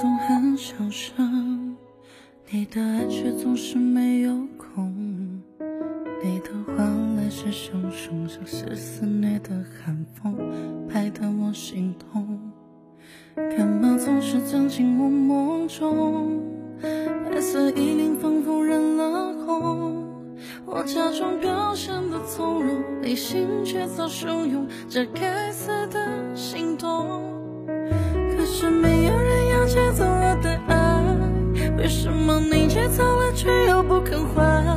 总很享受，你的爱却总是没有空。你的换来是汹汹，像是肆虐的寒风，拍得我心痛。干嘛总是钻进我梦中？白色衣领仿佛染了红。我假装表现的从容，内心却早汹涌这该死的心动。可是没借走了的爱，为什么你借走了却又不肯还？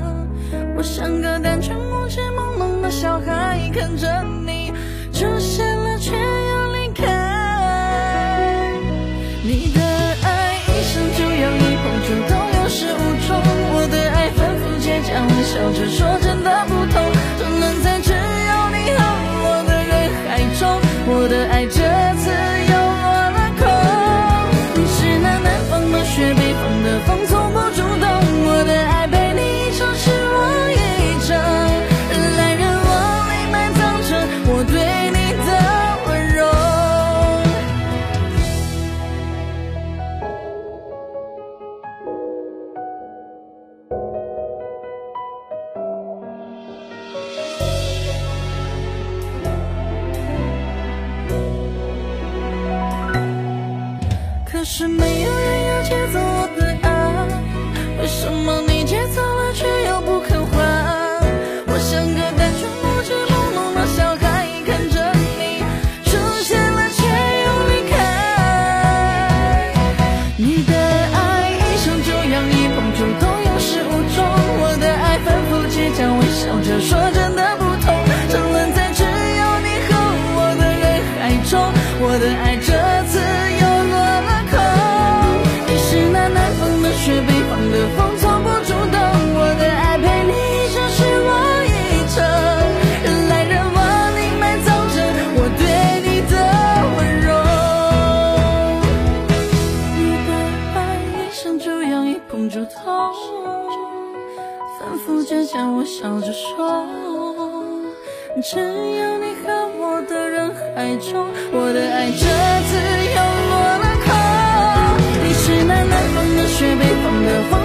我像个单纯无知懵懂的小孩，看着可是没有人要接走我的爱，为什么倔强，我笑着说，只有你和我的人海中，我的爱这次又落了空。你是那南方的雪，北方的风，